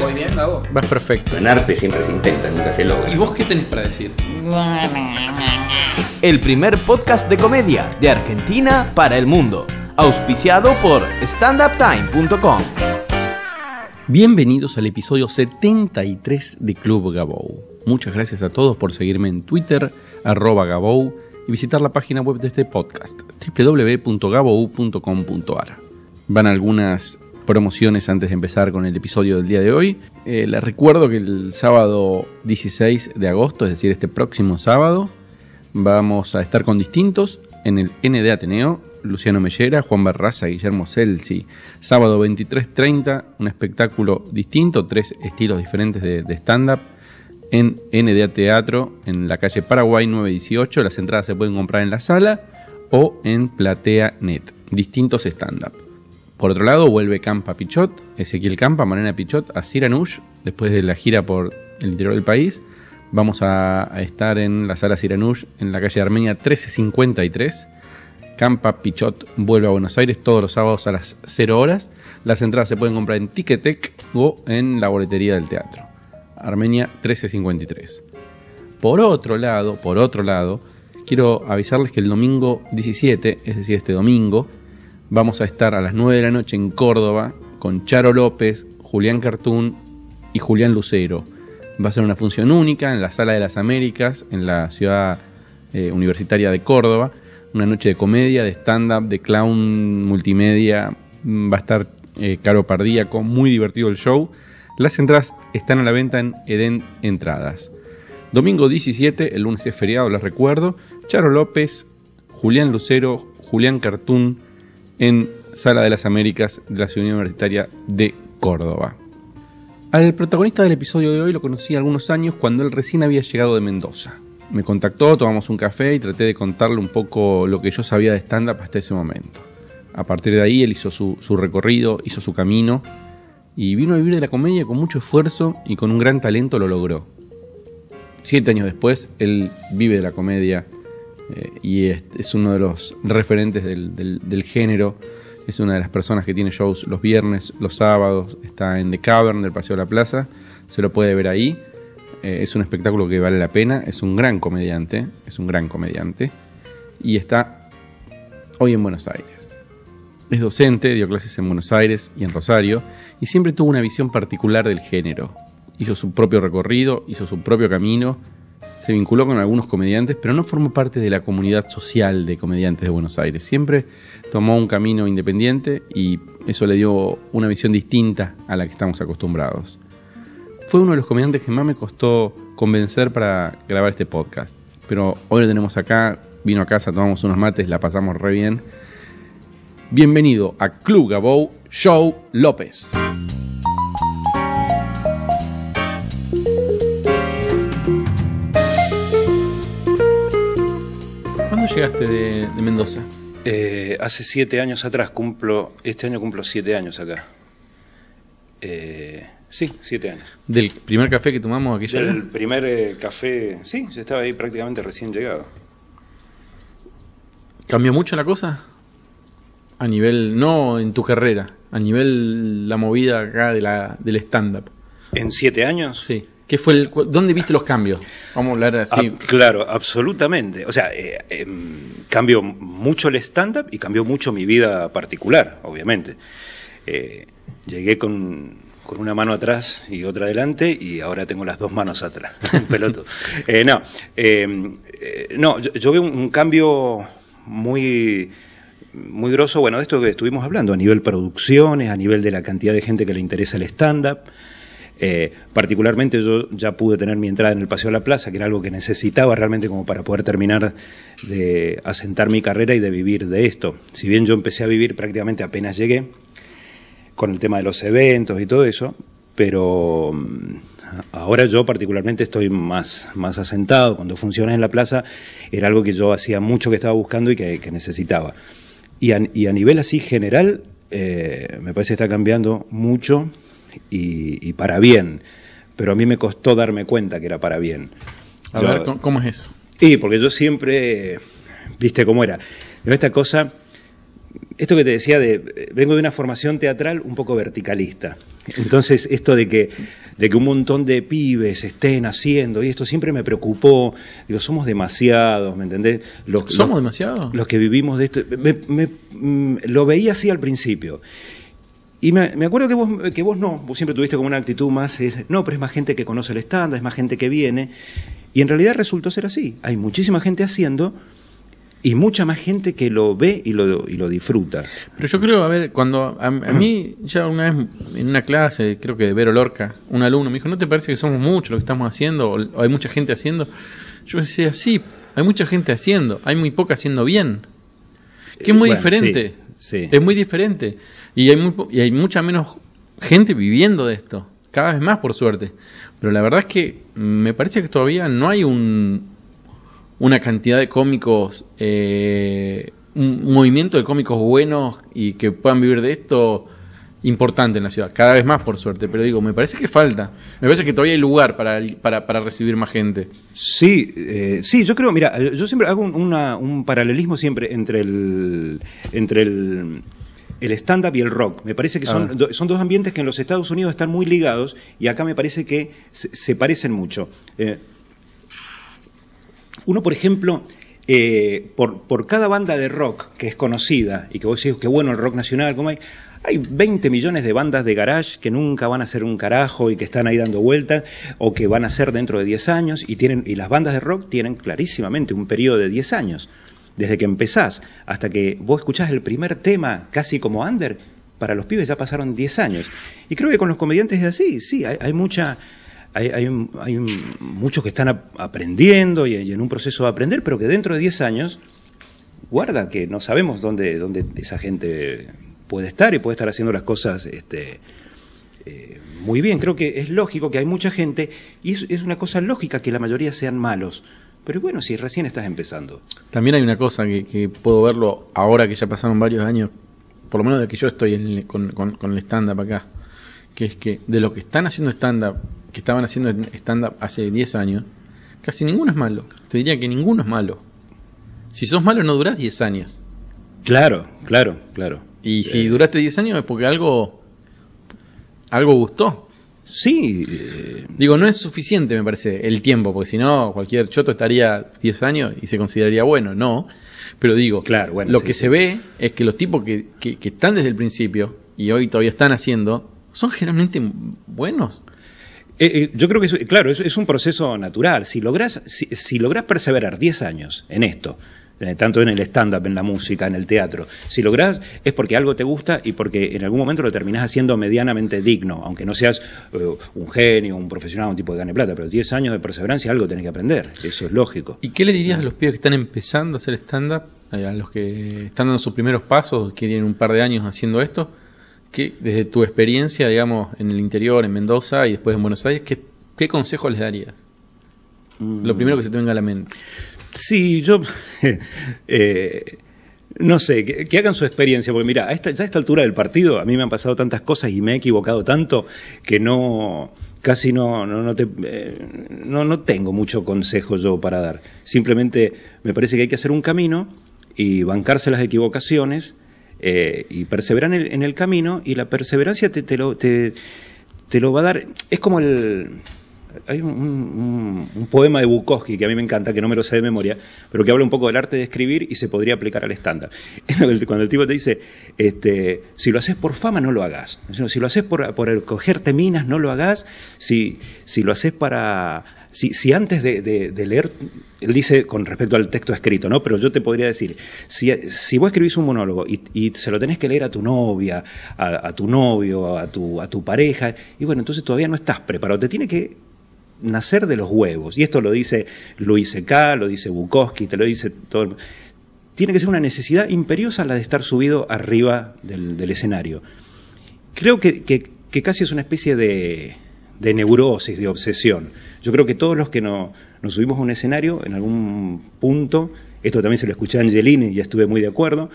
Voy bien, Gabo. Vas perfecto. En arte siempre se intenta, nunca se logra. ¿Y vos qué tenés para decir? El primer podcast de comedia de Argentina para el mundo. Auspiciado por standuptime.com. Bienvenidos al episodio 73 de Club Gabou. Muchas gracias a todos por seguirme en Twitter, arroba Gabou, y visitar la página web de este podcast, www.gabou.com.ar. Van algunas promociones antes de empezar con el episodio del día de hoy. Eh, les recuerdo que el sábado 16 de agosto, es decir, este próximo sábado, vamos a estar con distintos en el ND Ateneo. Luciano Mellera, Juan Barraza, Guillermo Celsi. Sábado 23.30, un espectáculo distinto, tres estilos diferentes de, de stand-up en NDA Teatro, en la calle Paraguay 918. Las entradas se pueden comprar en la sala o en Platea Net. Distintos stand-up. Por otro lado, vuelve Campa Pichot, Ezequiel Campa, Mariana Pichot a Siranush, después de la gira por el interior del país. Vamos a, estar en la sala Siranush, en la calle Armenia 1353. Campa Pichot vuelve a Buenos Aires todos los sábados a las 0 horas. Las entradas se pueden comprar en Ticketek o en la boletería del teatro. Armenia 1353. Por otro lado, por otro lado, quiero avisarles que el domingo 17, es decir, este domingo, vamos a estar a las 9 de la noche en Córdoba con Charo López, Julián Cartún y Julián Lucero. Va a ser una función única en la Sala de las Américas, en la ciudad eh, universitaria de Córdoba. Una noche de comedia, de stand-up, de clown multimedia. Va a estar eh, Caro Pardíaco, muy divertido el show. Las entradas están a la venta en Eden Entradas. Domingo 17, el lunes es feriado, les recuerdo. Charo López, Julián Lucero, Julián Cartún en Sala de las Américas de la Ciudad Universitaria de Córdoba. Al protagonista del episodio de hoy lo conocí algunos años cuando él recién había llegado de Mendoza. Me contactó, tomamos un café y traté de contarle un poco lo que yo sabía de stand-up hasta ese momento. A partir de ahí él hizo su, su recorrido, hizo su camino y vino a vivir de la comedia con mucho esfuerzo y con un gran talento lo logró. Siete años después él vive de la comedia eh, y es, uno de los referentes del, del- del género. Es una de las personas que tiene shows los viernes, los sábados. Está en The Cavern del Paseo de la Plaza. Se lo puede ver ahí. Eh, es un espectáculo que vale la pena. Es un gran comediante. Es un gran comediante. Y está hoy en Buenos Aires. Es docente, dio clases en Buenos Aires y en Rosario. Y siempre tuvo una visión particular del género. Hizo su propio recorrido, hizo su propio camino se vinculó con algunos comediantes, pero no formó parte de la comunidad social de comediantes de Buenos Aires. Siempre tomó un camino independiente y eso le dio una visión distinta a la que estamos acostumbrados. Fue uno de los comediantes que más me costó convencer para grabar este podcast. Pero hoy lo tenemos acá, vino a casa, tomamos unos mates, la pasamos re bien. Bienvenido a Club Gabou, Show López. Llegaste de, de Mendoza? Eh, hace siete años atrás, cumplo, este año cumplo siete años acá. Eh, sí, siete años. ¿Del primer café que tomamos aquella Del vez? primer eh, café, sí, yo estaba ahí prácticamente recién llegado. ¿Cambió mucho la cosa? A nivel, no en tu carrera, a nivel la movida acá de la, del stand-up. ¿En siete años? Sí. ¿Qué fue el, ¿Dónde viste los cambios? Vamos a hablar así. Ah, claro, absolutamente. O sea, eh, em, cambió mucho el stand-up y cambió mucho mi vida particular, obviamente. Eh, llegué con, con una mano atrás y otra adelante y ahora tengo las dos manos atrás. Un pelotudo. Eh, no, eh, eh, no yo, yo veo un, un cambio muy muy grosso, bueno, de esto que estuvimos hablando, a nivel producciones, a nivel de la cantidad de gente que le interesa el stand-up. Eh, particularmente yo ya pude tener mi entrada en el Paseo de la Plaza, que era algo que necesitaba realmente como para poder terminar de asentar mi carrera y de vivir de esto. Si bien yo empecé a vivir prácticamente apenas llegué, con el tema de los eventos y todo eso, pero mm, ahora yo particularmente estoy más, más asentado. Cuando funcionas en la plaza era algo que yo hacía mucho que estaba buscando y que, necesitaba. Y a, y a nivel así general, eh, me parece que está cambiando mucho y, y para bien. Pero a mí me costó darme cuenta que era para bien. A Yo- ver, ¿cómo, cómo es eso? Sí, porque yo siempre, viste cómo era. Pero esta cosa, esto que te decía de, vengo de una formación teatral un poco verticalista. Entonces, esto de que, de que un montón de pibes estén haciendo, y esto siempre me preocupó. Digo, somos demasiados, ¿me entendés? Los, ¿Somos demasiados? Los que vivimos de esto. Me- me- mm, lo veía así al principio. Y me, me acuerdo que vos, que vos no, vos siempre tuviste como una actitud más, eh, no, pero es más gente que conoce el estándar, es más gente que viene. Y en realidad resultó ser así. Hay muchísima gente haciendo y mucha más gente que lo ve y lo, y lo disfruta. Pero yo creo, a ver, cuando a, a mí ya una vez en una clase, creo que de Vero Lorca, un alumno me dijo, ¿no te parece que somos muchos lo que estamos haciendo? O, o hay mucha gente haciendo. Yo decía, sí, hay mucha gente haciendo, hay muy poca haciendo bien. Que es muy Bueno, diferente. sí, sí. Es muy diferente. Y hay, mucha menos gente viviendo de esto. Cada vez más, por suerte. Pero la verdad es que me parece que todavía no hay un, una cantidad de cómicos, eh, un movimiento de cómicos buenos y que puedan vivir de esto importante en la ciudad. Cada vez más, por suerte. Pero digo, me parece que falta. Me parece que todavía hay lugar para, para, para recibir más gente. Sí, eh, sí, yo creo, mira, yo siempre hago un, un paralelismo siempre entre el entre el, el stand-up y el rock. Me parece que son, Ah. do- son dos ambientes que en los Estados Unidos están muy ligados y acá me parece que se, se parecen mucho. Eh, uno, por ejemplo, eh, por, por cada banda de rock que es conocida y que vos decís, qué bueno el rock nacional, como hay, hay 20 millones de bandas de garage que nunca van a ser un carajo y que están ahí dando vueltas o que van a ser dentro de 10 años y, tienen, y las bandas de rock tienen clarísimamente un periodo de 10 años. Desde que empezás hasta que vos escuchás el primer tema casi como under, para los pibes ya pasaron 10 años. Y creo que con los comediantes es así, sí, hay, hay mucha hay, hay, hay muchos que están ap- aprendiendo y, en un proceso de aprender, pero que dentro de 10 años, guarda que no sabemos dónde, dónde esa gente puede estar y puede estar haciendo las cosas este, eh, muy bien. Creo que es lógico que hay mucha gente y es una cosa lógica que la mayoría sean malos. Pero bueno, si recién estás empezando. También hay una cosa que, que puedo verlo ahora que ya pasaron varios años, por lo menos de que yo estoy en el- con, con- con el stand-up acá, que es que de lo que están haciendo stand-up, que estaban haciendo stand-up hace 10 años, casi ninguno es malo. Te diría que ninguno es malo. Si sos malo no durás 10 años. Claro, claro, claro. Y si duraste 10 años es porque algo, algo gustó. Sí, eh, Digo, no es suficiente, me parece, el tiempo, porque si no, cualquier choto estaría 10 años y se consideraría bueno, no. Pero digo, Claro, bueno, lo sí, que sí. se ve es que los tipos que, que- que están desde el principio y hoy todavía están haciendo, son generalmente buenos. Eh, eh, yo creo que, es, claro, es, es un proceso natural. Si logras, si, si lográs perseverar 10 años en esto, eh, tanto en el stand-up, en la música, en el teatro, si lográs es porque algo te gusta y porque en algún momento lo terminás haciendo medianamente digno, aunque no seas eh, un genio, un profesional, un tipo de gane plata, pero 10 años de perseverancia algo tenés que aprender, eso es lógico. ¿Y qué le dirías a los pibes que están empezando a hacer stand-up, eh, a los que están dando sus primeros pasos, que tienen un par de años haciendo esto? que desde tu experiencia, digamos, en el interior, en Mendoza y después en Buenos Aires, ¿qué, qué consejo les darías? Lo primero que se te venga a la mente. Sí, yo eh, no sé, que, hagan su experiencia, porque mira, a esta, ya a esta altura del partido a mí me han pasado tantas cosas y me he equivocado tanto que no, casi no, no, no, te, eh, no, no tengo mucho consejo yo para dar. Simplemente me parece que hay que hacer un camino y bancarse las equivocaciones eh, y perseverar en el, en el camino y la perseverancia te, te, lo, te, te lo va a dar, es como el... Hay un, poema de Bukowski que a mí me encanta, que no me lo sé de memoria, pero que habla un poco del arte de escribir y se podría aplicar al estándar. Cuando el tipo te dice, este, si lo haces por fama, no lo hagas. Si lo haces por, por cogerte minas, no lo hagas. Si, si lo haces para... Si, si antes de, leer, él dice con respecto al texto escrito, ¿no? Pero yo te podría decir, si, si vos escribís un monólogo y, y se lo tenés que leer a tu novia, a, a tu novio, a tu, a tu pareja, y bueno, entonces todavía no estás preparado. Te tiene que nacer de los huevos. Y esto lo dice Luis C.K., lo dice Bukowski, te lo dice todo. Tiene que ser una necesidad imperiosa la de estar subido arriba del, escenario. Creo que, que- casi es una especie de, de neurosis, de obsesión. Yo creo que todos los que no- nos subimos a un escenario, en algún punto, esto también se lo escuché a Angelini y estuve muy de acuerdo,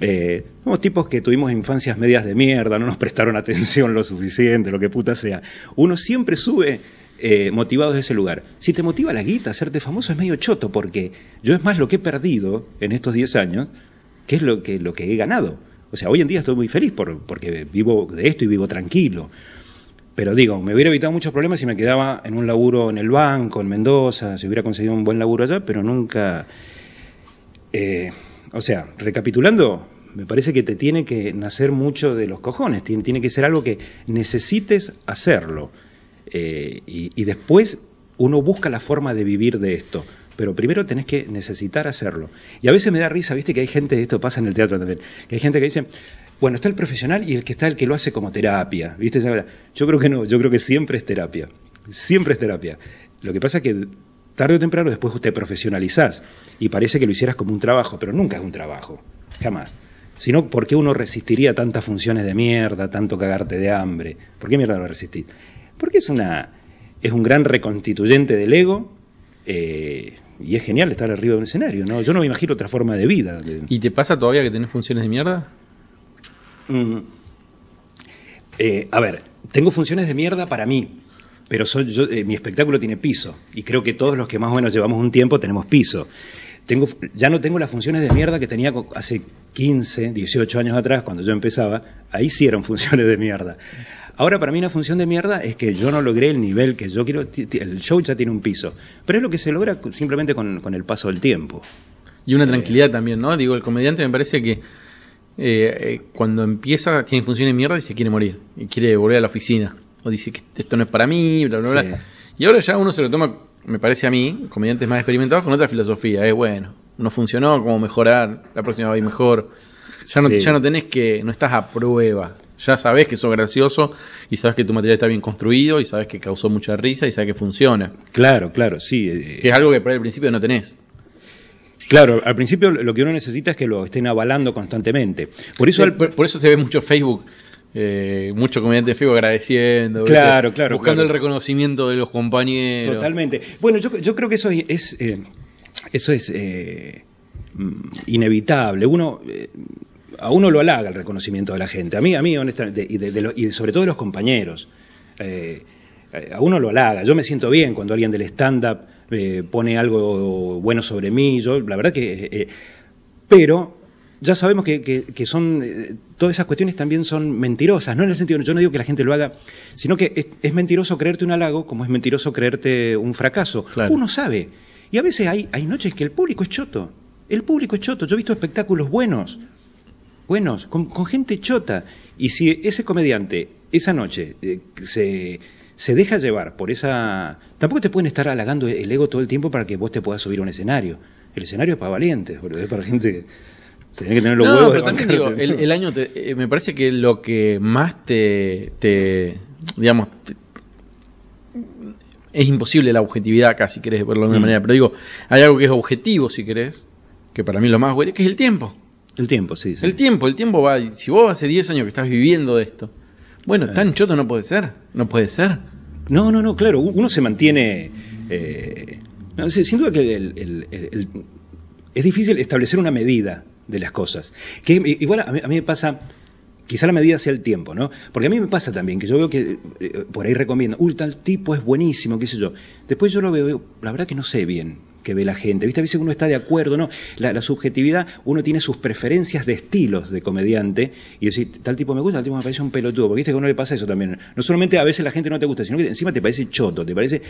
eh, somos tipos que tuvimos infancias medias de mierda, no nos prestaron atención lo suficiente, lo que puta sea. Uno siempre sube eh, motivado de ese lugar. Si te motiva la guita, hacerte famoso es medio choto, porque yo es más lo que he perdido en estos 10 años que es lo que, lo que he ganado. O sea, hoy en día estoy muy feliz por, porque vivo de esto y vivo tranquilo. Pero digo, me hubiera evitado muchos problemas si me quedaba en un laburo en el banco, en Mendoza, si hubiera conseguido un buen laburo allá, pero nunca... eh, o sea, recapitulando, me parece que te tiene que nacer mucho de los cojones, tiene que ser algo que necesites hacerlo. Eh, y, después uno busca la forma de vivir de esto. Pero primero tenés que necesitar hacerlo. Y a veces me da risa, viste que hay gente, esto pasa en el teatro también, que hay gente que dice, bueno, está el profesional y el que está el que lo hace como terapia, ¿viste? Yo creo que no, yo creo que siempre es terapia. Siempre es terapia. Lo que pasa es que tarde o temprano después te profesionalizás y parece que lo hicieras como un trabajo, pero nunca es un trabajo, jamás. Sino, ¿por qué uno resistiría tantas funciones de mierda, tanto cagarte de hambre? ¿Por qué mierda lo resistís? Porque es, una, es un gran reconstituyente del ego eh, y es genial estar arriba de un escenario, ¿no? Yo no me imagino otra forma de vida. ¿Y te pasa todavía que tenés funciones de mierda? Mm. Eh, a ver, tengo funciones de mierda para mí, pero soy yo, eh, mi espectáculo tiene piso y creo que todos los que más o menos llevamos un tiempo tenemos piso. Tengo, ya no tengo las funciones de mierda que tenía hace 15, 18 años atrás, cuando yo empezaba. Ahí sí eran funciones de mierda. Ahora, para mí, una función de mierda es que yo no logré el nivel que yo quiero. El show ya tiene un piso. Pero es lo que se logra simplemente con, con el paso del tiempo. Y una tranquilidad también, ¿no? Digo, el comediante me parece que eh, eh, cuando empieza tiene funciones de mierda y se quiere morir. Y quiere volver a la oficina. O dice que esto no es para mí, bla, bla, Sí. bla. Y ahora ya uno se lo toma, me parece a mí, comediantes más experimentados, con otra filosofía. Es bueno, no funcionó, cómo mejorar, la próxima va a ir mejor. Ya no, Sí. ya no tenés que, no estás a prueba. Ya sabes que sos gracioso y sabes que tu material está bien construido y sabes que causó mucha risa y sabes que funciona. Claro, claro, sí. eh, Que es algo que por el principio no tenés. Claro, al principio lo que uno necesita es que lo estén avalando constantemente. Por eso, al- por, por eso se ve mucho Facebook, eh, mucho comediante Facebook agradeciendo, ¿viste? Claro, claro, buscando claro. el reconocimiento de los compañeros. totalmente. Bueno, yo, yo creo que eso es, eh, eso es eh, mm, inevitable. Uno, eh, a uno lo halaga el reconocimiento de la gente. A mí, a mí honestamente, y, de- de lo- y sobre todo de los compañeros. A uno lo halaga. Yo me siento bien cuando alguien del stand-up pone algo bueno sobre mí. Yo, la verdad que... pero ya sabemos que, que- que son eh, todas esas cuestiones también son mentirosas, no en el sentido, yo no digo que la gente lo haga, sino que es, es mentiroso creerte un halago como es mentiroso creerte un fracaso. Claro. Uno sabe. Y a veces hay, hay noches que el público es choto. El público es choto. Yo he visto espectáculos buenos, buenos, con, con gente chota. Y si ese comediante esa noche eh, se, se deja llevar por esa... Tampoco te pueden estar halagando el ego todo el tiempo para que vos te puedas subir a un escenario. El escenario es para valientes, boludo, es para gente que tiene que tener los No, huevos pero de también digo, el, el año, te- eh, me parece que lo que más te, te digamos, te- es imposible la objetividad acá, si querés verlo de alguna Mm. manera, pero digo, hay algo que es objetivo, si querés, que para mí es lo más bueno, que es el tiempo. El tiempo, sí, sí. El tiempo, el tiempo va, si vos hace 10 años que estás viviendo de esto, bueno, tan choto no puede ser, no puede ser. No, no, no, claro, uno se mantiene... eh, no, sin duda que el- el- el- el- es difícil establecer una medida de las cosas. Que igual a mí, a mí me pasa, quizá la medida sea el tiempo, ¿no? Porque a mí me pasa también que yo veo que eh, por ahí recomiendo, uy, tal tipo es buenísimo, qué sé yo. Después yo lo veo, la verdad que no sé bien qué ve la gente. ¿Viste? A veces uno está de acuerdo, ¿no? La, la subjetividad, uno tiene sus preferencias de estilos de comediante y decir, tal tipo me gusta, tal tipo me parece un pelotudo. Porque viste que a uno le pasa eso también. No solamente a veces la gente no te gusta, sino que encima te parece choto, te parece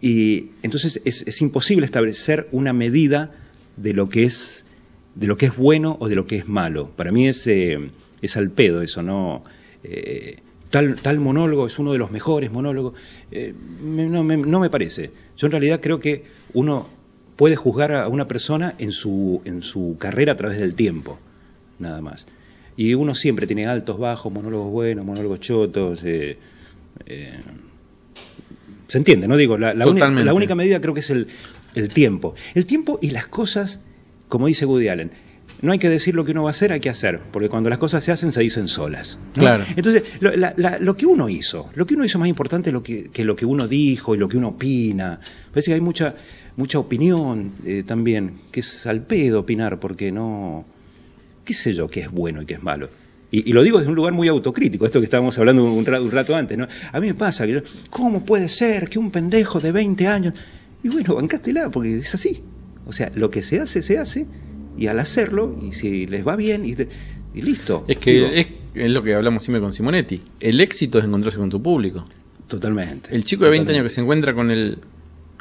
y entonces es, es imposible establecer una medida de lo que es de lo que es bueno o de lo que es malo. Para mí es, eh, es al pedo eso, ¿no? Eh, tal, tal monólogo es uno de los mejores monólogos. Eh, me- no, me, no me parece. Yo en realidad creo que uno puede juzgar a una persona en su, en su carrera a través del tiempo, nada más. Y uno siempre tiene altos, bajos, monólogos buenos, monólogos chotos. eh, se entiende, ¿no? Digo, la, Totalmente. la única medida creo que es el, el tiempo. El tiempo y las cosas, como dice Woody Allen, no hay que decir lo que uno va a hacer, hay que hacer, porque cuando las cosas se hacen se dicen solas. ¿no? Claro. Entonces, lo, la- la- lo que uno hizo, lo que uno hizo más importante lo que, que lo que uno dijo y lo que uno opina. Parece que hay mucha, mucha opinión eh, también, que es al pedo opinar, porque no, qué sé yo, qué es bueno y qué es malo. Y, y lo digo desde un lugar muy autocrítico, esto que estábamos hablando un rato, un rato antes. ¿no? A mí me pasa, que yo, ¿cómo puede ser que un pendejo de 20 años... Y bueno, bancátela, porque es así. O sea, lo que se hace, se hace, y al hacerlo, y si les va bien, y, te- y listo. Es que Digo, es, es lo que hablamos siempre con Simonetti. El éxito es encontrarse con tu público. Totalmente. El chico de 20 Totalmente. años que se encuentra con el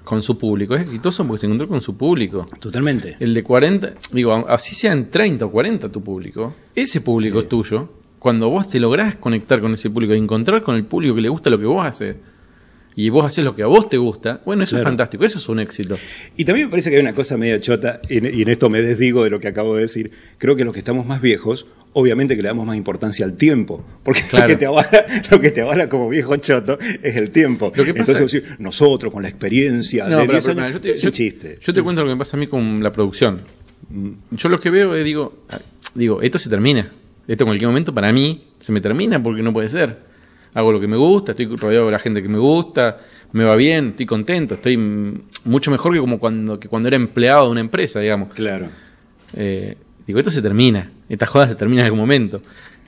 con su público es exitoso porque se encontró con su público. Totalmente. El de 40, digo, así sean 30 o 40 tu público, ese público Sí. es tuyo. Cuando vos te lográs conectar con ese público, encontrar con el público que le gusta lo que vos haces, y vos haces lo que a vos te gusta, bueno, eso es fantástico, eso es un éxito. Y también me parece que hay una cosa media chota, y en, esto me desdigo de lo que acabo de decir. Creo que los que estamos más viejos, obviamente que le damos más importancia al tiempo, porque Claro. lo, que te avala, lo que te avala como viejo choto es el tiempo. Lo que pasa- Entonces, nosotros con la experiencia No, de pero- 10 pero, años, yo te, es yo- un chiste. yo te cuento lo que me pasa a mí con la producción. Yo lo que veo es, digo, ah, digo, esto se termina. Esto en cualquier momento para mí se me termina porque no puede ser. Hago lo que me gusta, estoy rodeado de la gente que me gusta, me va bien, estoy contento, estoy mucho mejor que como cuando, que cuando era empleado de una empresa, digamos. Claro. Eh, digo, esto se termina, esta joda se termina en algún momento.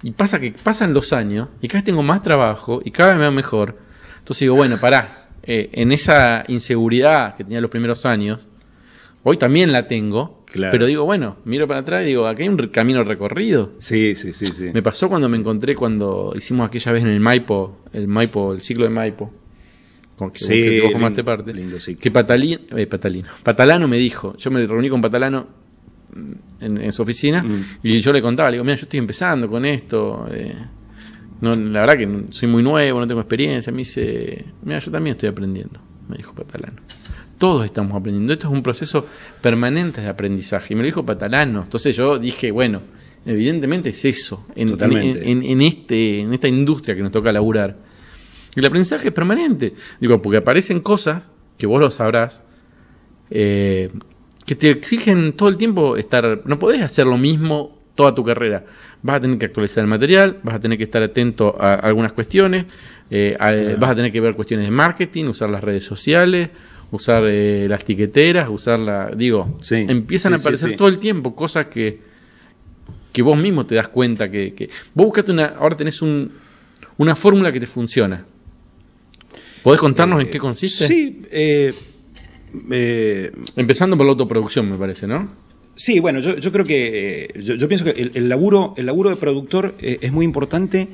Y pasa que pasan los años y cada vez tengo más trabajo y cada vez me va mejor. Entonces digo, bueno, pará, eh, en esa inseguridad que tenía los primeros años, hoy también la tengo, Claro. pero digo, bueno, miro para atrás y digo, aquí hay un camino recorrido. Sí, sí, sí, sí. Me pasó cuando me encontré cuando hicimos aquella vez en el Maipo, el Maipo, el ciclo de Maipo, con que, Sí, que vos lindo- formaste parte, lindo ciclo. que Patalino, eh, Patalino, Patalano me dijo, yo me reuní con Patalano mm, en, en su oficina Mm. y yo le contaba, le digo, mira, yo estoy empezando con esto, eh, no, la verdad que soy muy nuevo, no tengo experiencia, me dice, mira, yo también estoy aprendiendo, me dijo Patalano. Todos estamos aprendiendo, esto es un proceso permanente de aprendizaje, y me lo dijo Patalano, entonces yo dije, bueno, evidentemente es eso, en, en- en- en este, en esta industria que nos toca laburar. Y el aprendizaje es permanente. Digo, porque aparecen cosas, que vos lo sabrás, eh, que te exigen todo el tiempo estar. No podés hacer lo mismo toda tu carrera. Vas a tener que actualizar el material, vas a tener que estar atento a algunas cuestiones, eh, a- vas a tener que ver cuestiones de marketing, usar las redes sociales, usar eh, las tiqueteras, usar la. Digo, Sí, empiezan sí, a aparecer sí. todo el tiempo cosas que que vos mismo te das cuenta que, que- vos buscaste una ahora tenés un, una fórmula que te funciona ¿podés contarnos en qué consiste? Sí, eh, eh, empezando por la autoproducción me parece ¿no? Sí, bueno, yo, yo creo que eh, yo, yo pienso que el, el laburo el laburo de productor eh, es muy importante.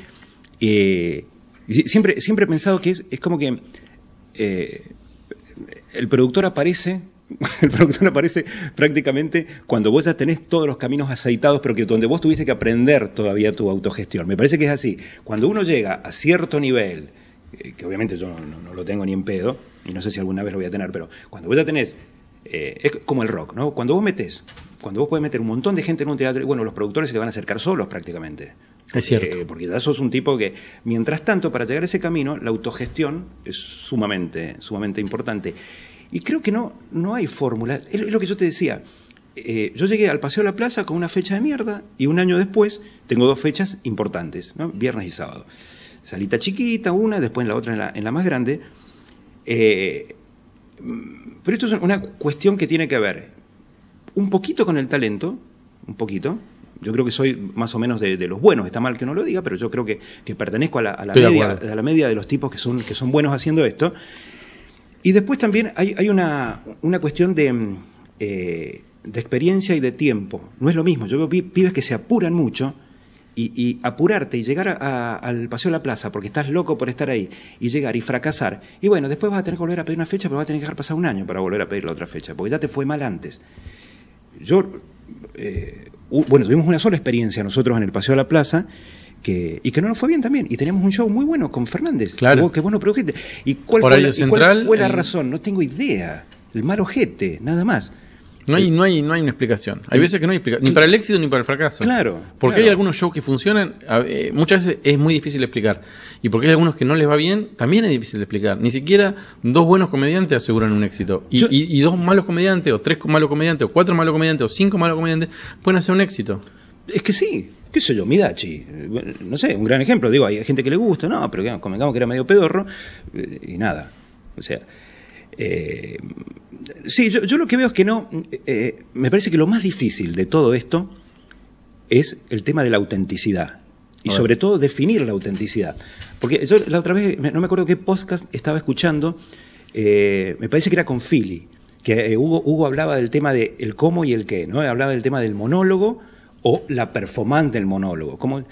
eh, siempre siempre he pensado que es, es como que eh, el productor aparece el productor aparece prácticamente cuando vos ya tenés todos los caminos aceitados, pero que donde vos tuviste que aprender todavía tu autogestión. Me parece que es así. Cuando uno llega a cierto nivel, eh, que obviamente yo no, lo tengo ni en pedo, y no sé si alguna vez lo voy a tener, pero cuando vos ya tenés, eh, es como el rock, ¿no? Cuando vos metés, cuando vos puedes meter un montón de gente en un teatro, bueno, los productores se te van a acercar solos prácticamente. Es cierto. Eh, porque ya sos un tipo que, mientras tanto, para llegar a ese camino, la autogestión es sumamente, sumamente importante. Y creo que no, no hay fórmula. Es lo que yo te decía. Eh, yo llegué al Paseo de la Plaza con una fecha de mierda y un año después tengo dos fechas importantes, ¿no? viernes y sábado. Salita chiquita, una, después la otra en la, en la más grande. Eh, pero esto es una cuestión que tiene que ver un poquito con el talento, un poquito. Yo creo que soy más o menos de, de los buenos, está mal que no lo diga, pero yo creo que, que pertenezco a la, a media, a la media de los tipos que son, que son buenos haciendo esto. Y después también hay, hay una, una cuestión de, mm, eh, de experiencia y de tiempo. No es lo mismo. Yo veo pi- pibes que se apuran mucho y, y apurarte y llegar a- al Paseo de la Plaza porque estás loco por estar ahí y llegar y fracasar. Y bueno, después vas a tener que volver a pedir una fecha, pero vas a tener que dejar pasar un año para volver a pedir la otra fecha, porque ya te fue mal antes. Yo, eh, bueno, tuvimos una sola experiencia nosotros en el Paseo de la Plaza. Que, y que no nos fue bien también. Y teníamos un show muy bueno con Fernández. Claro. Que vos, que vos no produjiste. ¿Y cuál, fue Horario la, y cuál fue la el- razón? No tengo idea. El mal ojete, nada más. No hay, no hay, no hay una explicación. Hay veces que no hay explicación, ni para el éxito ni para el fracaso. Claro, Porque claro. hay algunos shows que funcionan, eh, muchas veces es muy difícil de explicar. Y porque hay algunos que no les va bien, también es difícil de explicar. Ni siquiera dos buenos comediantes aseguran un éxito. Y, Yo- y- y dos malos comediantes, o tres malos comediantes, o cuatro malos comediantes, o cinco malos comediantes, pueden hacer un éxito. Es que sí, qué sé yo, Midachi, eh, bueno, no sé, un gran ejemplo, digo, hay gente que le gusta, no, pero convengamos que era medio pedorro, eh, y nada, o sea, eh, sí, yo, yo lo que veo es que no, eh, me parece que lo más difícil de todo esto es el tema de la autenticidad, y sobre todo definir la autenticidad, porque yo la otra vez, no me acuerdo qué podcast estaba escuchando, eh, me parece que era con Philly, que eh, Hugo, Hugo hablaba del tema de el cómo y el qué, ¿no? Hablaba del tema del monólogo o la performance del monólogo. Como,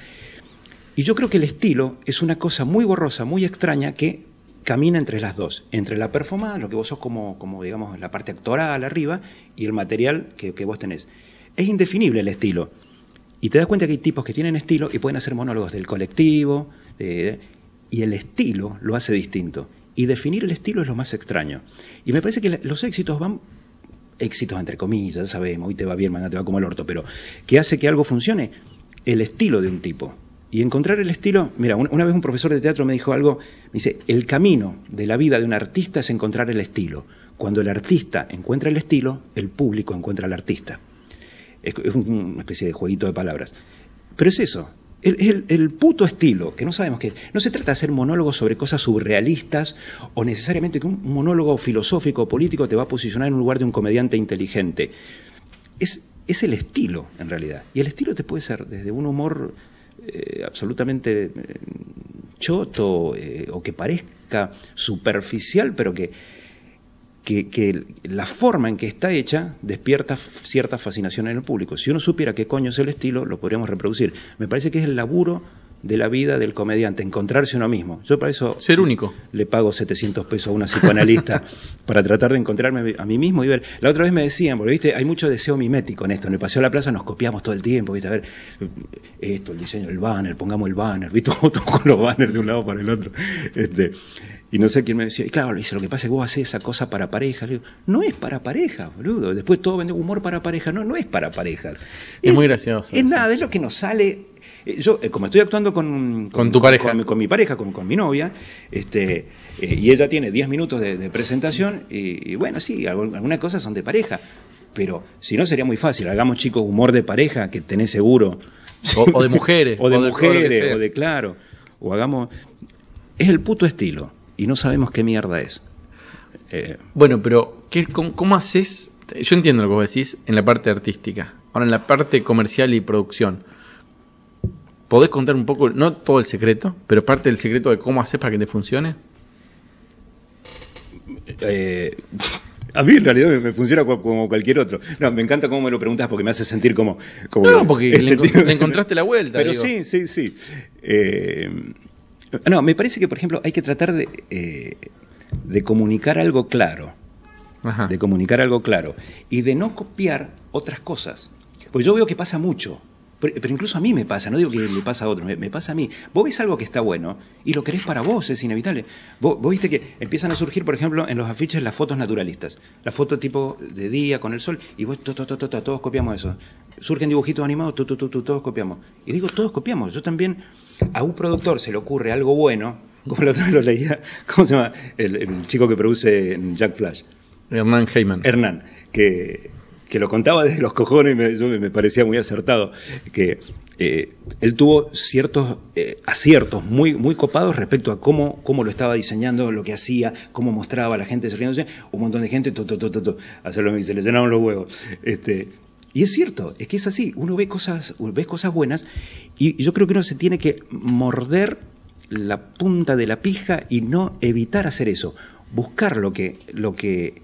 y yo creo que el estilo es una cosa muy borrosa, muy extraña que camina entre las dos, entre la performance, lo que vos sos como, como digamos, la parte actoral arriba, y el material que, vos tenés. Es indefinible el estilo. Y te das cuenta que hay tipos que tienen estilo y pueden hacer monólogos del colectivo, y el estilo lo hace distinto. Y definir el estilo es lo más extraño. Y me parece que los éxitos van éxitos entre comillas, sabemos, hoy te va bien, mañana te va como el orto, pero que hace que algo funcione, el estilo de un tipo. Y encontrar el estilo, mira, un- una vez un profesor de teatro me dijo algo, me dice, el camino de la vida de un artista es encontrar el estilo. Cuando el artista encuentra el estilo, el público encuentra al artista. Es, es un- una especie de jueguito de palabras. Pero es eso, el, el- puto estilo, que no sabemos qué. No se trata de hacer monólogos sobre cosas surrealistas o necesariamente que un monólogo filosófico o político te va a posicionar en un lugar de un comediante inteligente. Es, es el estilo, en realidad. Y el estilo te puede ser desde un humor eh, absolutamente eh, choto eh, o que parezca superficial, pero que, que, que la forma en que está hecha despierta cierta fascinación en el público. Si uno supiera qué coño es el estilo, lo podríamos reproducir. Me parece que es el laburo de la vida del comediante, encontrarse uno mismo. Yo para eso Ser único. le pago 700 pesos a una psicoanalista para tratar de encontrarme a mí mismo y ver. La otra vez me decían, porque viste, hay mucho deseo mimético en esto. En el Paseo de la Plaza nos copiamos todo el tiempo, viste, a ver, esto, el diseño del banner, pongamos el banner, viste, todo, todo con los banners de un lado para el otro. Este, y no sé quién me decía, y claro, le dice, lo que pasa es que vos haces esa cosa para pareja. Le digo, no es para pareja, boludo. Después todo vende humor para pareja. No, no es para pareja. Es muy gracioso Es eso. nada, es lo que nos sale. eh, Yo, eh, como estoy actuando con, Con tu pareja. con, con mi pareja, con, con mi novia, este, eh, y ella tiene 10 minutos de, de presentación, y, y bueno, sí, algu- algunas cosas son de pareja, pero si no sería muy fácil, hagamos chicos humor de pareja que tenés seguro. O- o de mujeres, o de o mujeres, o de claro, o hagamos... Es el puto estilo, y no sabemos qué mierda es. Eh, Bueno, pero ¿qué, cómo, cómo haces? Yo entiendo lo que vos decís en la parte artística. Ahora, en la parte comercial y producción, ¿podés contar un poco, no todo el secreto, pero parte del secreto de cómo haces para que te funcione? Eh, a mí en realidad me, funciona como cualquier otro. No, me encanta cómo me lo preguntas porque me hace sentir como... como No, porque le tipo- le encontraste la vuelta, Pero digo. sí, sí, sí. Eh, no, me parece que, por ejemplo, hay que tratar de, eh, de comunicar algo claro. Ajá. De comunicar algo claro. Y de no copiar otras cosas. Pues yo veo que pasa mucho. Pero, pero incluso a mí me pasa, no digo que le pasa a otros, me, me pasa a mí. Vos ves algo que está bueno y lo querés para vos, es inevitable. Vos, vos viste que empiezan a surgir, por ejemplo, en los afiches las fotos naturalistas. La foto tipo de día con el sol y vos to, to, to, to, to, todos copiamos eso. Surgen dibujitos animados, tu, todos copiamos. Y digo, todos copiamos. Yo también, a un productor se le ocurre algo bueno, como otra vez lo leía, ¿cómo se llama? El, el chico que produce Jack Flash. Hernán Heyman. Hernán, que, que lo contaba desde los cojones y me, me- parecía muy acertado, que eh, él tuvo ciertos eh, aciertos muy, muy copados respecto a cómo, cómo lo estaba diseñando, lo que hacía, cómo mostraba a la gente riéndose, un montón de gente, to, to, to, to, to, hacer lo mismo, y se le llenaron los huevos. Este, y es cierto, es que es así, uno ve cosas, ve cosas buenas y yo creo que uno se tiene que morder la punta de la pija y no evitar hacer eso, buscar lo que, lo que,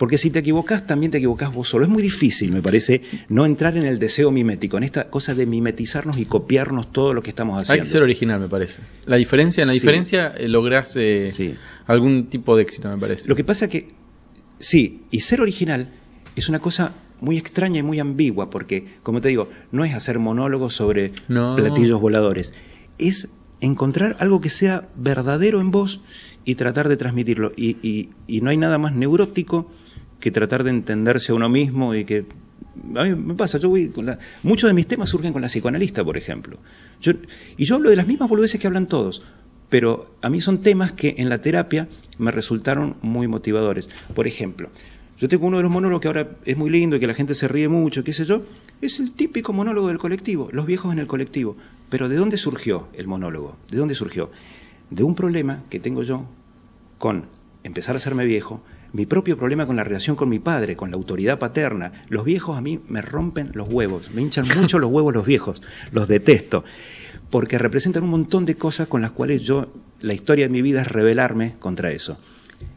porque si te equivocas, también te equivocas vos solo. Es muy difícil, me parece, no entrar en el deseo mimético, en esta cosa de mimetizarnos y copiarnos todo lo que estamos Hay haciendo. que ser original, me parece. La diferencia, en la Sí. diferencia eh, lográs eh, Sí. algún tipo de éxito, me parece. Lo que pasa que, sí, y ser original es una cosa muy extraña y muy ambigua, porque, como te digo, no es hacer monólogos sobre No. platillos voladores, es encontrar algo que sea verdadero en vos y tratar de transmitirlo. Y, y- y no hay nada más neurótico que tratar de entenderse a uno mismo y que a mí me pasa, yo voy con muchos de mis temas surgen con la psicoanalista, por ejemplo. Yo- y yo hablo de las mismas boludeces que hablan todos, pero a mí son temas que en la terapia me resultaron muy motivadores. Por ejemplo, yo tengo uno de los monólogos que ahora es muy lindo y que la gente se ríe mucho, qué sé yo, es el típico monólogo del colectivo, los viejos en el colectivo. Pero ¿de dónde surgió el monólogo? ¿De dónde surgió? De un problema que tengo yo con empezar a hacerme viejo, mi propio problema con la relación con mi padre, con la autoridad paterna. Los viejos a mí me rompen los huevos, me hinchan mucho los huevos los viejos, los detesto, porque representan un montón de cosas con las cuales yo, la historia de mi vida es rebelarme contra eso.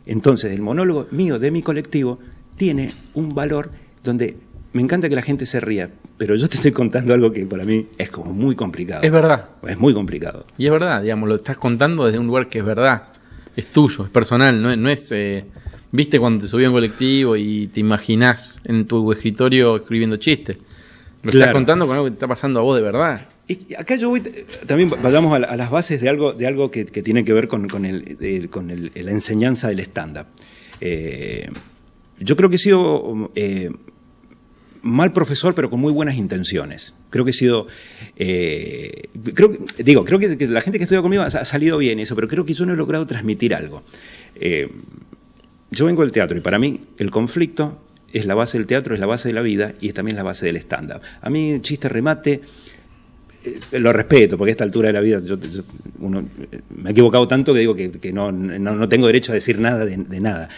Entonces, el monólogo mío de mi colectivo tiene un valor donde me encanta que la gente se ría, pero yo te estoy contando algo que para mí es como muy complicado. Es verdad. Es muy complicado. Y es verdad, digamos, lo estás contando desde un lugar que es verdad. Es tuyo, es personal, no es... No es eh, ¿Viste cuando te subí a un colectivo y te imaginás en tu escritorio escribiendo chistes? Lo estás contando con algo que te está pasando a vos de verdad. Y acá yo voy, también vayamos a, la- a las bases de algo, de algo que, que tiene que ver con, con el- el- con el- la enseñanza del stand-up. Eh, yo creo que he sido eh, mal profesor, pero con muy buenas intenciones. Creo que he sido, eh, creo, digo, creo que, que la gente que estudia conmigo ha, ha salido bien eso, pero creo que yo no he logrado transmitir algo. Eh, yo vengo del teatro y para mí el conflicto es la base del teatro, es la base de la vida y es también la base del stand-up. A mí chiste, remate, eh, lo respeto, porque a esta altura de la vida yo, eh, me he equivocado tanto que digo que, no, no- no tengo derecho a decir nada de, nada.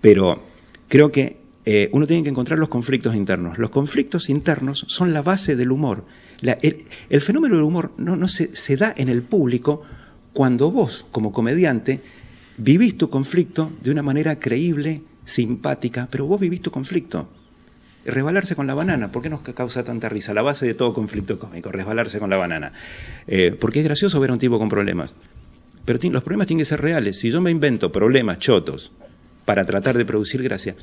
Pero creo que eh, uno tiene que encontrar los conflictos internos. Los conflictos internos son la base del humor. El, el fenómeno del humor no, no se, se da en el público cuando vos, como comediante, vivís tu conflicto de una manera creíble, simpática, pero vos vivís tu conflicto. Resbalarse con la banana, ¿por qué nos ca- causa tanta risa? La base de todo conflicto cómico, resbalarse con la banana. Eh, porque es gracioso ver a un tipo con problemas. Pero los problemas tienen que ser reales. Si yo me invento problemas chotos para tratar de producir gracia.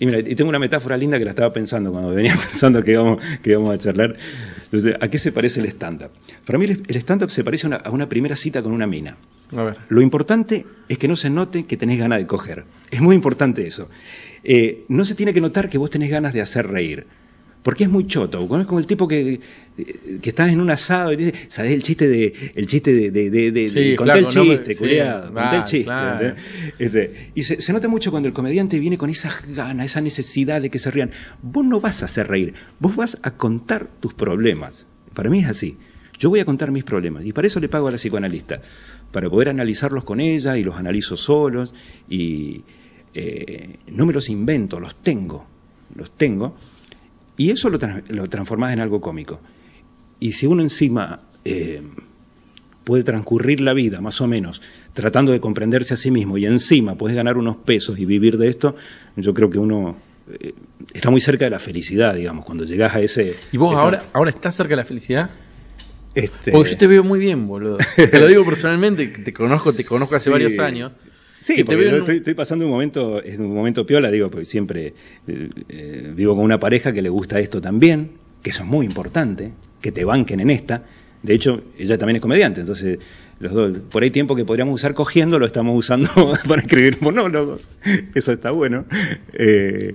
Y mira, y tengo una metáfora linda que la estaba pensando cuando venía pensando que íbamos, que íbamos a charlar. Entonces, ¿A qué se parece el stand-up? Para mí el stand-up se parece a una, a una primera cita con una mina. A ver. Lo importante es que no se note que tenés ganas de coger. Es muy importante eso. Eh, no se tiene que notar que vos tenés ganas de hacer reír. Porque es muy choto. Es como el tipo que, que estás en un asado y dice, ¿sabés el chiste de. El chiste de. de, de- de- Sí, de- conté el no me- chiste, sí, culiado, conté el chiste. Este, y se, se nota mucho cuando el comediante viene con esas ganas, esa necesidad de que se rían. Vos no vas a hacer reír, vos vas a contar tus problemas. Para mí es así. Yo voy a contar mis problemas y para eso le pago a la psicoanalista, para poder analizarlos con ella y los analizo solos y eh, no me los invento, los tengo, los tengo y eso lo, tra- lo transformás en algo cómico. Y si uno encima eh, puede transcurrir la vida, más o menos, tratando de comprenderse a sí mismo y encima puedes ganar unos pesos y vivir de esto, yo creo que uno eh, está muy cerca de la felicidad, digamos, cuando llegas a ese... ¿Y vos esta- ahora, ahora estás cerca de la felicidad? este, Porque yo te veo muy bien, boludo. Te lo digo personalmente, te conozco, te conozco hace Sí. varios años. Sí, porque yo estoy, estoy pasando un momento, es un momento piola, digo, porque siempre eh, eh, vivo con una pareja que le gusta esto también, que eso es muy importante, que te banquen en esta. De hecho, ella también es comediante, entonces los dos, por ahí tiempo que podríamos usar cogiendo, lo estamos usando para escribir monólogos. Eso está bueno. Eh,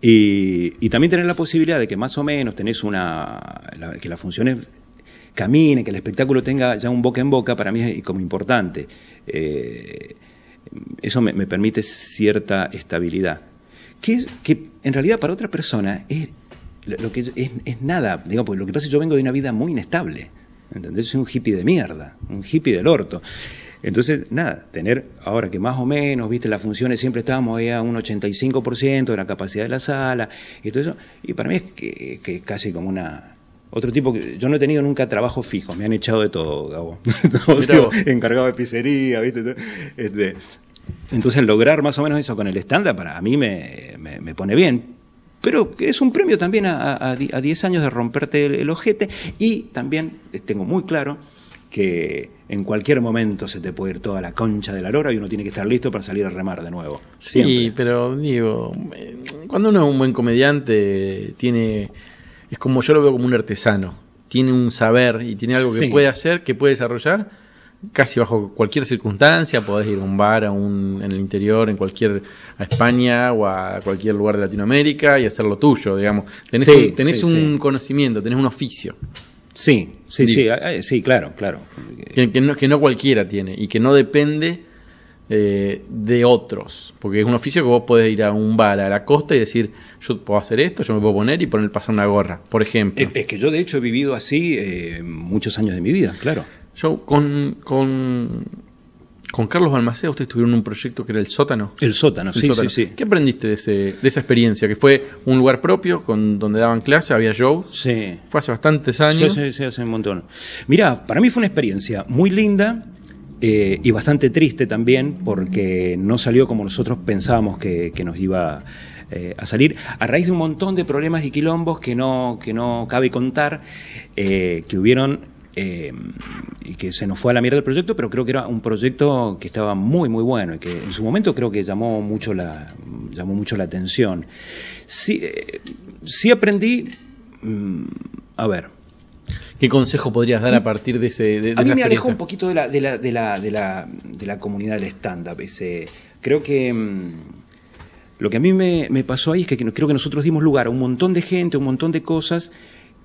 y, y también tener la posibilidad de que más o menos tenés una. la- que las funciones caminen, que el espectáculo tenga ya un boca en boca, para mí es como importante. Eh, eso me, permite cierta estabilidad. Que, es, que en realidad para otra persona es, lo que es, es nada. Digo, porque lo que pasa es que yo vengo de una vida muy inestable. ¿Entendés? Soy un hippie de mierda, un hippie del orto. Entonces, nada, tener ahora que más o menos, viste, las funciones siempre estábamos ahí a un 85% de la capacidad de la sala y todo eso. Y para mí es que, que casi como una. Otro tipo que. Yo no he tenido nunca trabajo fijo, me han echado de todo, Gabo. Todo, encargado de pizzería, ¿viste? Todo, Este, entonces, lograr más o menos eso con el estándar para mí me, me- me pone bien. Pero es un premio también a, a, a di- a 10 años de romperte el, el ojete. Y también eh, tengo muy claro que en cualquier momento se te puede ir toda la concha de la lora y uno tiene que estar listo para salir a remar de nuevo. Sí, pero digo, eh, cuando uno es un buen comediante, tiene. Es como yo lo veo como un artesano. Tiene un saber y tiene algo que Sí. puede hacer, que puede desarrollar. casi bajo cualquier circunstancia, podés ir a un bar a un, en el interior, en cualquier, a España o a cualquier lugar de Latinoamérica y hacer lo tuyo, digamos. Tenés, Sí, un, tenés sí, un conocimiento, tenés un oficio, Sí, sí, Digo. sí, ah, ah, sí, claro, claro. que, que no, que no cualquiera tiene y que no depende eh, de otros, porque es un oficio que vos podés ir a un bar a la costa y decir, yo puedo hacer esto, yo me puedo poner y poner pasar una gorra, por ejemplo. Es, es que yo de hecho he vivido así eh, muchos años de mi vida, claro. Yo con, con, con Carlos Balmaceda, ustedes tuvieron un proyecto que era el sótano. El sótano, El sí, sótano. sí, sí. ¿Qué aprendiste de, ese, de esa experiencia? Que fue un lugar propio con, donde daban clase, había shows. Sí. Fue hace bastantes Sí, años. sí, sí, hace un montón. Mira, para mí fue una experiencia muy linda eh, y bastante triste también porque no salió como nosotros pensábamos que, nos iba eh, a salir, a raíz de un montón de problemas y quilombos que no, que no cabe contar, eh, que hubieron y que se nos fue a la mierda el proyecto, pero creo que era un proyecto que estaba muy, muy bueno y que en su momento creo que llamó mucho la, llamó mucho la atención. Sí, sí aprendí, mm, a ver, ¿Qué consejo podrías dar a partir de ese de, de a mí me alejó un poquito de la, de la, de la, de la, de la comunidad del stand-up. Creo que mm, lo que a mí me, me pasó ahí es que creo que nosotros dimos lugar a un montón de gente, un montón de cosas,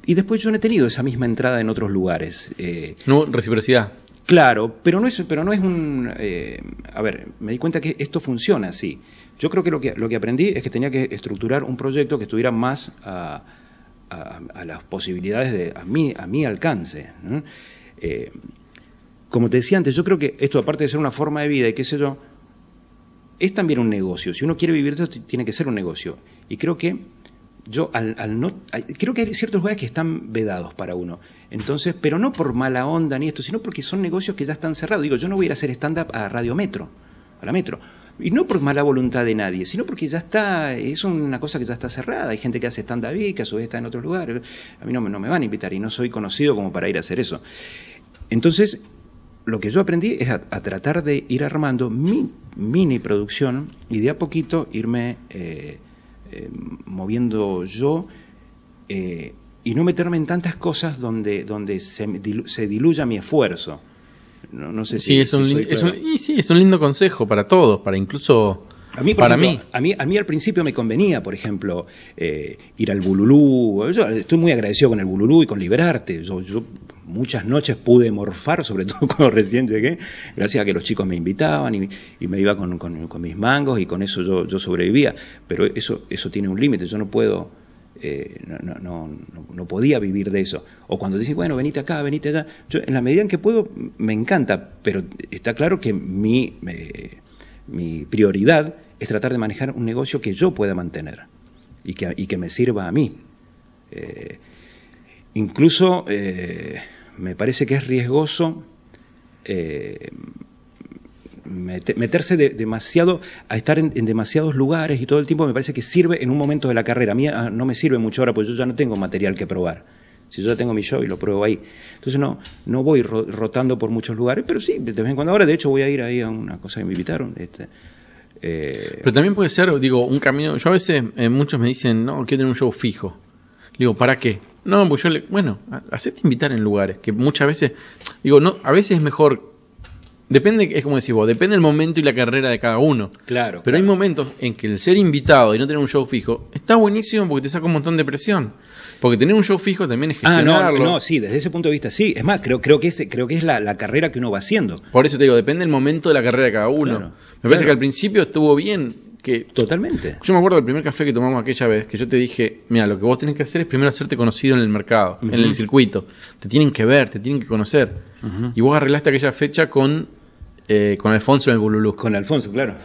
y después yo no he tenido esa misma entrada en otros lugares. Eh, No, reciprocidad. Claro, pero no es, pero no es un... eh, a ver, me di cuenta que esto funciona así. Yo creo que lo, que lo que aprendí es que tenía que estructurar un proyecto que estuviera más a, a- las posibilidades de a mi, a mi alcance. Eh, como te decía antes, yo creo que esto, aparte de ser una forma de vida y qué sé yo, es también un negocio. Si uno quiere vivir esto, tiene que ser un negocio. Y creo que yo, al, al no. Creo que hay ciertos lugares que están vedados para uno. Entonces, pero no por mala onda ni esto, sino porque son negocios que ya están cerrados. Digo, yo no voy a ir a hacer stand-up a Radio Metro, a la Metro. Y no por mala voluntad de nadie, sino porque ya está, es una cosa que ya está cerrada. Hay gente que hace stand-up ahí, que a su vez está en otros lugares. A mí no, no me van a invitar y no soy conocido como para ir a hacer eso. Entonces, lo que yo aprendí es a, tratar de ir armando mi mini producción y de a poquito irme eh, eh, moviendo yo eh, y no meterme en tantas cosas donde, donde se, se diluya mi esfuerzo. No, no sé si, Sí, es un, si soy lin- es un- claro. y sí, es un lindo consejo para todos, para incluso A mí, para ejemplo, mí. A mí, a mí al principio me convenía, por ejemplo, eh, ir al Bululú. Yo estoy muy agradecido con el Bululú y con Liberarte. Yo, yo muchas noches pude morfar, sobre todo cuando recién llegué, gracias a que los chicos me invitaban y, y me iba con, con- con mis mangos y con eso yo, yo sobrevivía. Pero eso, eso tiene un límite. Yo no puedo. Eh, no, no, no, podía vivir de eso. O cuando dicen, bueno, venite acá, venite allá. Yo, en la medida en que puedo, me encanta, pero está claro que mi, mi prioridad es tratar de manejar un negocio que yo pueda mantener y que, y que me sirva a mí. Eh, incluso eh, me parece que es riesgoso meterse de- demasiado, a estar en, demasiados lugares y todo el tiempo me parece que sirve en un momento de la carrera. A mí ah, no me sirve mucho ahora porque yo ya no tengo material que probar. Si yo ya tengo mi show y lo pruebo ahí. Entonces no, no voy ro- rotando por muchos lugares, pero sí, de vez en cuando ahora, de hecho, voy a ir ahí a una cosa que me invitaron. Este, eh, Pero también puede ser, digo, un camino. Yo a veces, eh, muchos me dicen, no, quiero tener un show fijo. Digo, ¿para qué? No, pues yo le. Bueno, ha- hacete invitar en lugares. Que muchas veces. Digo, no, a veces es mejor. Depende, es como decís vos, depende el momento y la carrera de cada uno. Claro, Pero hay momentos en que el ser invitado y no tener un show fijo está buenísimo porque te saca un montón de presión. Porque tener un show fijo también es Ah, no, gestionarlo. no, sí, desde ese punto de vista sí. Es más, creo, creo que, ese, creo que es la, la carrera que uno va haciendo. Por eso te digo, depende del momento de la carrera de cada uno. Claro, Me parece claro. que al principio estuvo bien que Totalmente. Yo me acuerdo del primer café que tomamos aquella vez, que yo te dije, mira, lo que vos tenés que hacer es primero hacerte conocido en el mercado, en el circuito. Te tienen que ver, te tienen que conocer. Y vos arreglaste aquella fecha con, eh, con Alfonso en el Bululú. Con Alfonso, claro.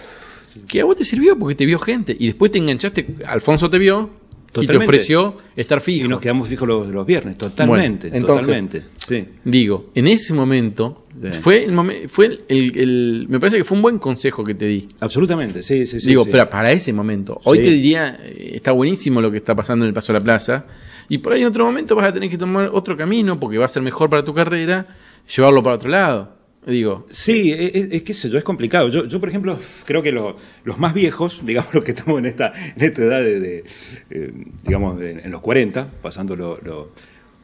Que a vos te sirvió porque te vio gente. Y después te enganchaste, Alfonso te vio y te Totalmente. ofreció estar fijo. Y nos quedamos fijos los, los viernes, totalmente, Bueno, entonces- totalmente. Sí. Digo, en ese momento, Sí. fue el momento, fue el, el- el- me parece que fue un buen consejo que te di. Absolutamente, sí, sí, sí. Digo, sí. pero para ese momento. Hoy te diría, eh, está buenísimo lo que está pasando en el Paso a la Plaza. Y por ahí en otro momento vas a tener que tomar otro camino porque va a ser mejor para tu carrera, llevarlo para otro lado. Digo, Sí, es, es- es que sé yo, es complicado. Yo, yo por ejemplo, creo que lo- los más viejos, digamos los que estamos en esta, en esta edad de, eh, digamos, en, en los 40, pasando lo, lo-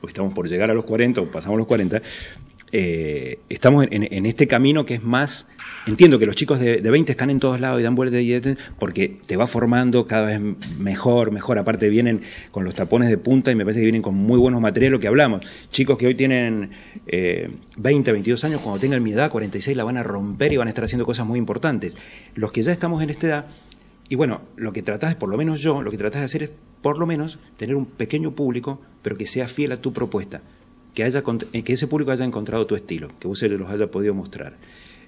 o estamos por llegar a los 40 o pasamos los 40, eh, estamos en, este camino que es más Entiendo que los chicos de, de 20 están en todos lados y dan vueltas y porque te va formando cada vez mejor, mejor. Aparte vienen con los tapones de punta y me parece que vienen con muy buenos materiales, lo que hablamos. Chicos que hoy tienen eh, 20, 22 años, cuando tengan mi edad, 46, la van a romper y van a estar haciendo cosas muy importantes. Los que ya estamos en esta edad, y bueno, lo que tratás, por lo menos yo, lo que tratás de hacer es por lo menos tener un pequeño público, pero que sea fiel a tu propuesta. Que, haya, que ese público haya encontrado tu estilo, que vos se los haya podido mostrar.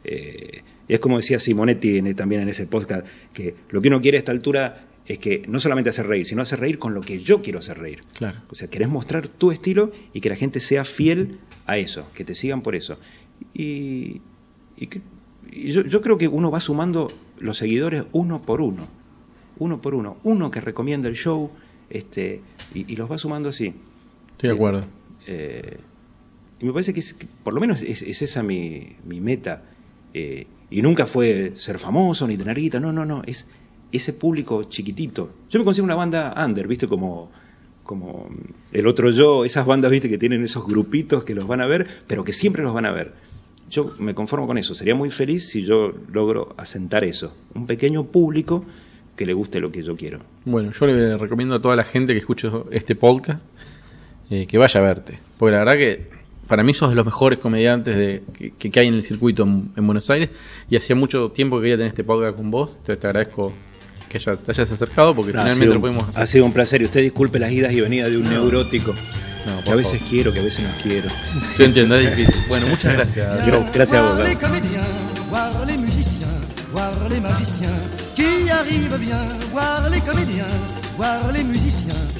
Eh, es como decía Simonetti también en ese podcast, que lo que uno quiere a esta altura es que no solamente hacer reír, sino hacer reír con lo que yo quiero hacer reír. Claro. O sea, querés mostrar tu estilo y que la gente sea fiel a eso, que te sigan por eso. Y, yo, creo que uno va sumando los seguidores uno por uno, uno por uno, uno que recomienda el show, este, y, los va sumando así. Estoy de acuerdo. Eh, y me parece que, por lo menos es, esa mi, mi meta. Eh, y nunca fue ser famoso ni tener guita, no, no, no, es ese público chiquitito. Yo me considero una banda under, ¿viste? Como, como el otro yo, esas bandas, ¿viste? Que tienen esos grupitos que los van a ver, pero que siempre los van a ver. Yo me conformo con eso. Sería muy feliz si yo logro asentar eso. Un pequeño público que le guste lo que yo quiero. Bueno, yo le recomiendo a toda la gente que escuche este podcast eh, que vaya a verte. Porque la verdad que para mí sos de los mejores comediantes de, que, hay en el circuito en, Buenos Aires y hacía mucho tiempo que quería tener este podcast con vos. Te, te agradezco que te hayas acercado porque finalmente lo pudimos hacer. Ha sido un placer y usted disculpe las idas y venidas de un neurótico. que a veces quiero, que a veces no quiero. Sí, entiendo, es difícil. Bueno, muchas gracias. Gracias a vos. voir les musiciens,